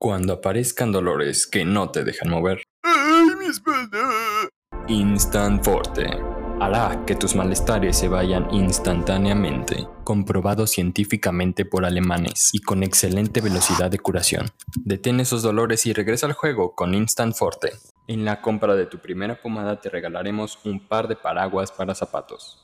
Cuando aparezcan dolores que no te dejan mover, ¡Ay, mi espalda! Instant Forte hará que tus malestares se vayan instantáneamente, comprobado científicamente por alemanes y con excelente velocidad de curación. Detén esos dolores y regresa al juego con Instant Forte. En la compra de tu primera pomada te regalaremos un par de paraguas para zapatos.